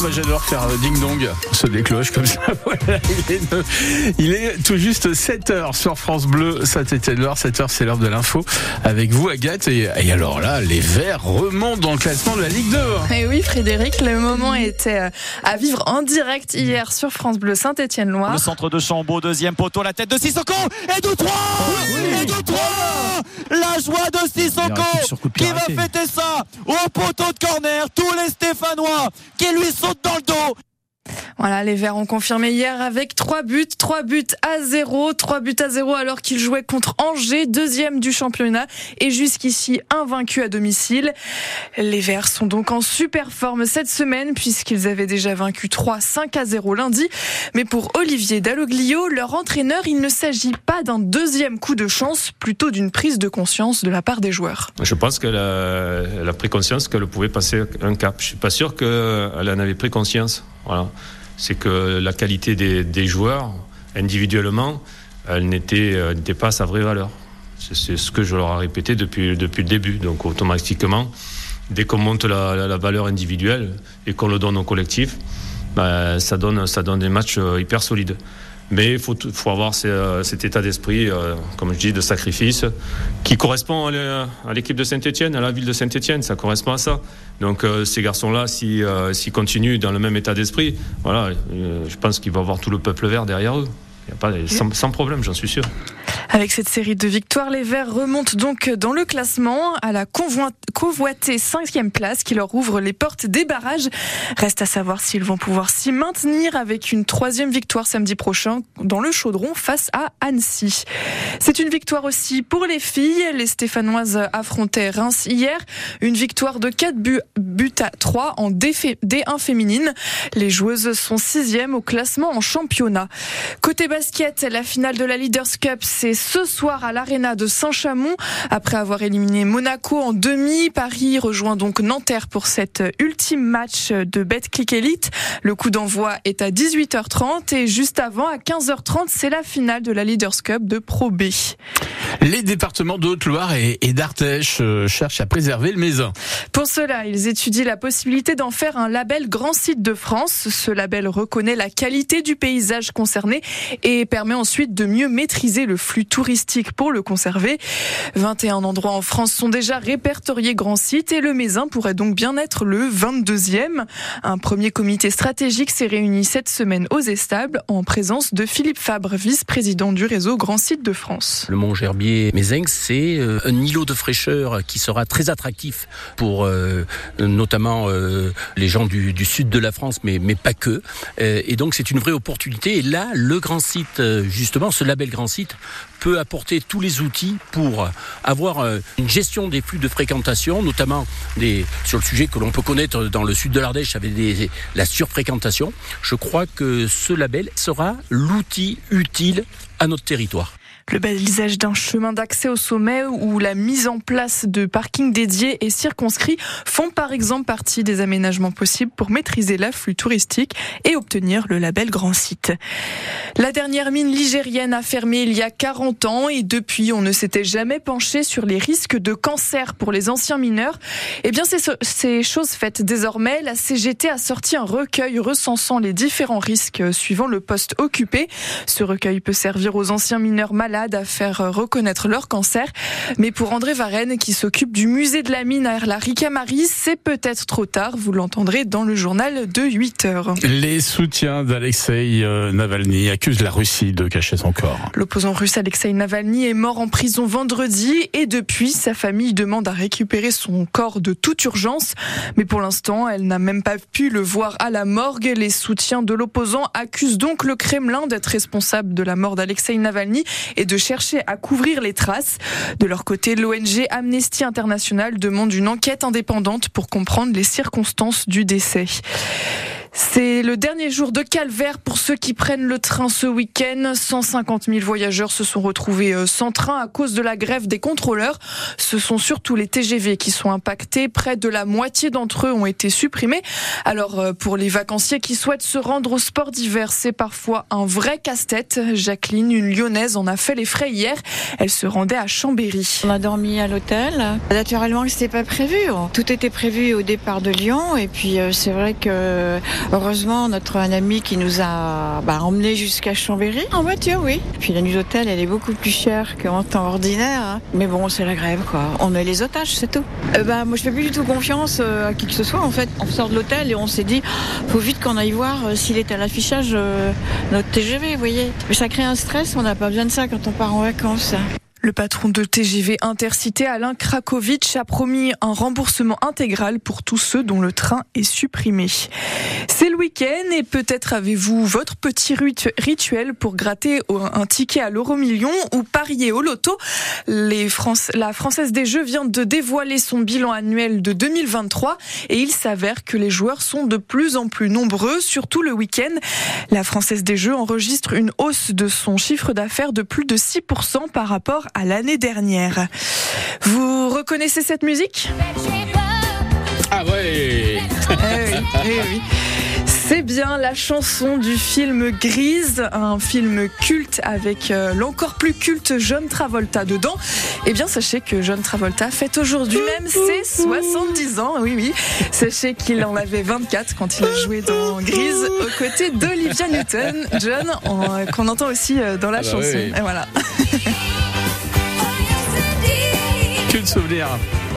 bah j'adore faire ding dong, se des cloches comme ça. Voilà, il, est, il est tout juste 7h sur France Bleu, était l'heure, 7h c'est l'heure de l'info avec vous Agathe et, et, alors là les Verts remontent dans le classement de la Ligue 2. Et oui Frédéric, le moment était euh, à vivre en direct hier sur France Bleu Saint-Étienne-Loire. Le centre de Chambaud, deuxième poteau, la tête de Sissoko et de 3 Et de 3 La joie de Sissoko qui va fêter ça au poteau de corner, tous les Stéphanois qui lui le dos. Voilà, les Verts ont confirmé hier avec trois buts, trois buts à zéro, trois buts à zéro alors qu'ils jouaient contre Angers, deuxième du championnat et jusqu'ici invaincus à domicile. Les Verts sont donc en super forme cette semaine puisqu'ils avaient déjà vaincu 3 5 à 0 lundi. Mais pour Olivier Dalloglio, leur entraîneur, il ne s'agit pas d'un deuxième coup de chance, plutôt d'une prise de conscience de la part des joueurs. Je pense qu'elle a, pris conscience qu'elle pouvait passer un cap. Je suis pas sûr qu'elle en avait pris conscience. C'est que la qualité des, joueurs, individuellement, elle n'était, n'était pas sa vraie valeur. C'est ce que je leur ai répété depuis, depuis le début. Donc automatiquement, dès qu'on monte la, la, valeur individuelle et qu'on le donne au collectif, bah, ça, donne, ça donne des matchs hyper solides. Mais il faut, faut avoir cet état d'esprit, euh, comme je dis, de sacrifice, qui correspond à l'équipe de Saint-Etienne, à la ville de Saint-Etienne. Ça correspond à ça. Donc euh, ces garçons-là, s'ils euh, si continuent dans le même état d'esprit, voilà, je pense qu'il va avoir tout le peuple vert derrière eux. Y a pas, sans, sans problème, j'en suis sûr. Avec cette série de victoires, les Verts remontent donc dans le classement à la convoitée cinquième place qui leur ouvre les portes des barrages. Reste à savoir s'ils vont pouvoir s'y maintenir avec une troisième victoire samedi prochain dans le Chaudron face à Annecy. C'est une victoire aussi pour les filles. Les Stéphanoises affrontaient Reims hier. Une victoire de 4 buts, à 3 en D1 féminine. Les joueuses sont sixième au classement en championnat. Côté basket, la finale de la Leaders Cup, c'est ce soir à l'Arena de Saint-Chamond. Après avoir éliminé Monaco en demi, Paris rejoint donc Nanterre pour cet ultime match de Betclic Elite. Le coup d'envoi est à 18h30 et juste avant, à 15h30, c'est la finale de la Leaders Cup de Pro B. Les départements de Haute-Loire et, d'Ardèche cherchent à préserver le Mézin. Pour cela, ils étudient la possibilité d'en faire un label Grand Site de France. Ce label reconnaît la qualité du paysage concerné et permet ensuite de mieux maîtriser le flux touristique pour le conserver. 21 endroits en France sont déjà répertoriés Grand Site et le Mézin pourrait donc bien être le 22e. Un premier comité stratégique s'est réuni cette semaine aux Estables en présence de Philippe Fabre, vice-président du réseau Grand Site de France. Le Mont Gerbier Mézin, c'est un îlot de fraîcheur qui sera très attractif pour euh, notamment euh, les gens du, sud de la France, mais, pas que. Euh, et donc c'est une vraie opportunité. Et là, le Grand Site, justement, ce label Grand Site, peut apporter tous les outils pour avoir une gestion des flux de fréquentation, notamment sur le sujet que l'on peut connaître dans le sud de l'Ardèche avec la surfréquentation. Je crois que ce label sera l'outil utile à notre territoire le balisage d'un chemin d'accès au sommet ou la mise en place de parkings dédiés et circonscrits font par exemple partie des aménagements possibles pour maîtriser l'afflux touristique et obtenir le label Grand Site. La dernière mine ligérienne a fermé il y a 40 ans et depuis on ne s'était jamais penché sur les risques de cancer pour les anciens mineurs. Eh bien c'est ces choses faites désormais. La CGT a sorti un recueil recensant les différents risques suivant le poste occupé. Ce recueil peut servir aux anciens mineurs malades à faire reconnaître leur cancer. Mais pour André Varenne, qui s'occupe du musée de la mine à la Ricamarie, c'est peut-être trop tard. Vous l'entendrez dans le journal de 8 heures. Les soutiens d'Alexei Navalny accusent la Russie de cacher son corps. L'opposant russe Alexei Navalny est mort en prison vendredi et depuis, sa famille demande à récupérer son corps de toute urgence. Mais pour l'instant, elle n'a même pas pu le voir à la morgue. Les soutiens de l'opposant accusent donc le Kremlin d'être responsable de la mort d'Alexei Navalny et de chercher à couvrir les traces. De leur côté, l'ONG Amnesty International demande une enquête indépendante pour comprendre les circonstances du décès. C'est le dernier jour de calvaire pour ceux qui prennent le train ce week-end. 150 000 voyageurs se sont retrouvés euh, sans train à cause de la grève des contrôleurs. Ce sont surtout les TGV qui sont impactés. Près de la moitié d'entre eux ont été supprimés. Alors euh, pour les vacanciers qui souhaitent se rendre au sport d'hiver, c'est parfois un vrai casse-tête. Jacqueline, une lyonnaise, en a fait les frais hier. Elle se rendait à Chambéry. On a dormi à l'hôtel. Naturellement, c'était pas prévu. Tout était prévu au départ de Lyon et puis euh, c'est vrai que Heureusement, notre un ami qui nous a bah, emmenés jusqu'à Chambéry en voiture, oui. Puis la nuit d'hôtel, elle est beaucoup plus chère qu'en temps ordinaire. Hein. Mais bon, c'est la grève, quoi. On est les otages, c'est tout. Euh, bah, moi, je fais plus du tout confiance euh, à qui que ce soit. En fait, on sort de l'hôtel et on s'est dit, faut vite qu'on aille voir euh, s'il est à l'affichage notre TGV, vous voyez. Mais ça crée un stress. On n'a pas besoin de ça quand on part en vacances. Le patron de TGV Intercité, Alain Krakowicz, a promis un remboursement intégral pour tous ceux dont le train est supprimé. C'est le week-end et peut-être avez-vous votre petit rituel pour gratter un ticket à l'euro million ou parier au loto. La Française des Jeux vient de dévoiler son bilan annuel de 2023 et il s'avère que les joueurs sont de plus en plus nombreux, surtout le week-end. La Française des Jeux enregistre une hausse de son chiffre d'affaires de plus de 6% par rapport à l'année dernière. Vous reconnaissez cette musique? Ah ouais eh oui, eh oui. C'est bien la chanson du film Grise, un film culte avec euh, l'encore plus culte John Travolta dedans. Eh bien, sachez que John Travolta fête aujourd'hui même ses 70 ans. Oui, oui. Sachez qu'il en avait 24 quand il a joué dans Grise aux côtés d'Olivia Newton, John, qu'on entend aussi euh, dans la ah bah chanson. Et voilà. Que de souvenirs.